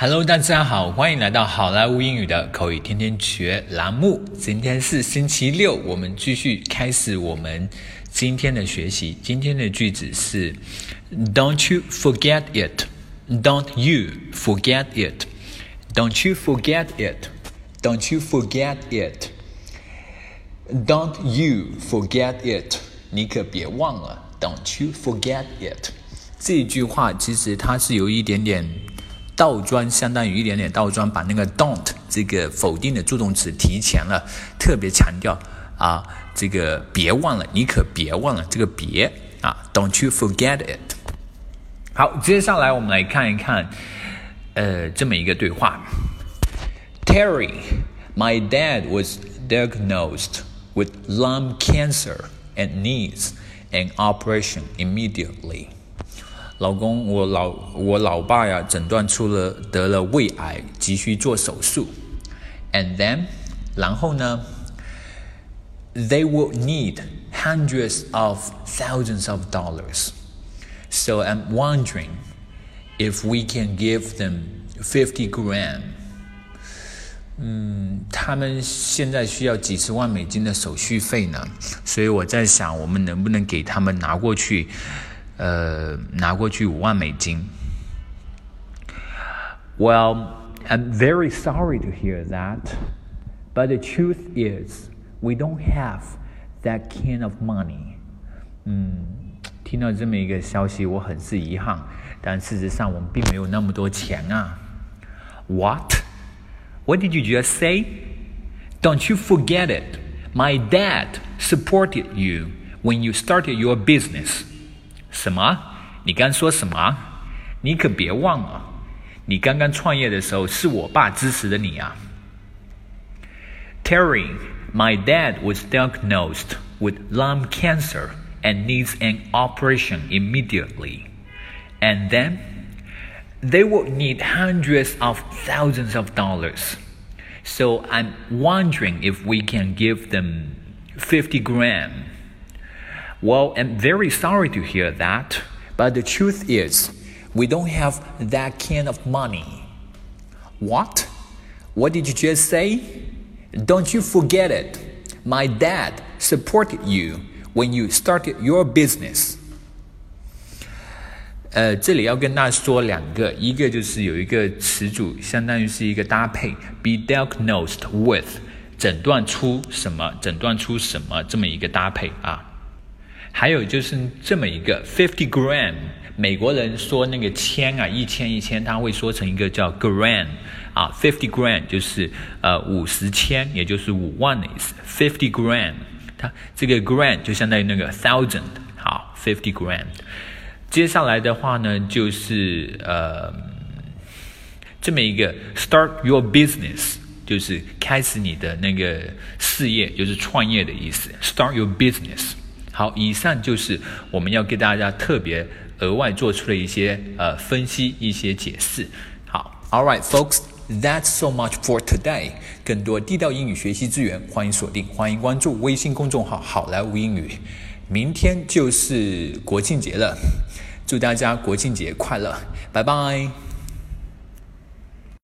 Hello，大家好，欢迎来到好莱坞英语的口语天天学栏目。今天是星期六，我们继续开始我们今天的学习。今天的句子是：Don't you forget it? Don't you forget it? Don't you forget it? Don't you forget it? Don't you forget it? 你可别忘了。Don't you forget it? 这一句话其实它是有一点点。倒装相当于一点点倒装，把那个 don't 这个否定的助动词提前了，特别强调啊，这个别忘了，你可别忘了这个别啊，don't you forget it。好，接下来我们来看一看，呃，这么一个对话。Terry, my dad was diagnosed with lung cancer and needs an operation immediately. 老公，我老我老爸呀，诊断出了得了胃癌，急需做手术。And then，然后呢？They will need hundreds of thousands of dollars. So I'm wondering if we can give them fifty grand. 嗯，他们现在需要几十万美金的手续费呢，所以我在想，我们能不能给他们拿过去？呃，拿过去五万美金。Well, I'm very sorry to hear that, but the truth is, we don't have that kind of money. 嗯，听到这么一个消息，我很是遗憾，但事实上我们并没有那么多钱啊。What? What did you just say? Don't you forget it? My dad supported you when you started your business. 什么？你刚说什么？你可别忘了，你刚刚创业的时候是我爸支持的你啊。Terry, my dad was diagnosed with lung cancer and needs an operation immediately. And then they will need hundreds of thousands of dollars. So I'm wondering if we can give them 50 grand. Well, I'm very sorry to hear that, but the truth is, we don't have that kind of money. What? What did you just say? Don't you forget it. My dad supported you when you started your business. 呃，这里要跟大家说两个，一个就是有一个词组，相当于是一个搭配，be diagnosed with，诊断出什么，诊断出什么这么一个搭配啊。 还有就是这么一个 fifty gram，美国人说那个千啊，一千一千，他会说成一个叫 gram 啊，fifty gram 就是呃五十千，也就是五万的意思。fifty gram，它这个 gram 就相当于那个 thousand，好，fifty gram。接下来的话呢，就是呃这么一个 start your business，就是开始你的那个事业，就是创业的意思。start your business。好，以上就是我们要给大家特别额外做出的一些呃分析、一些解释。好，All right, folks, that's so much for today。更多地道英语学习资源，欢迎锁定，欢迎关注微信公众号“好莱坞英语”。明天就是国庆节了，祝大家国庆节快乐，拜拜。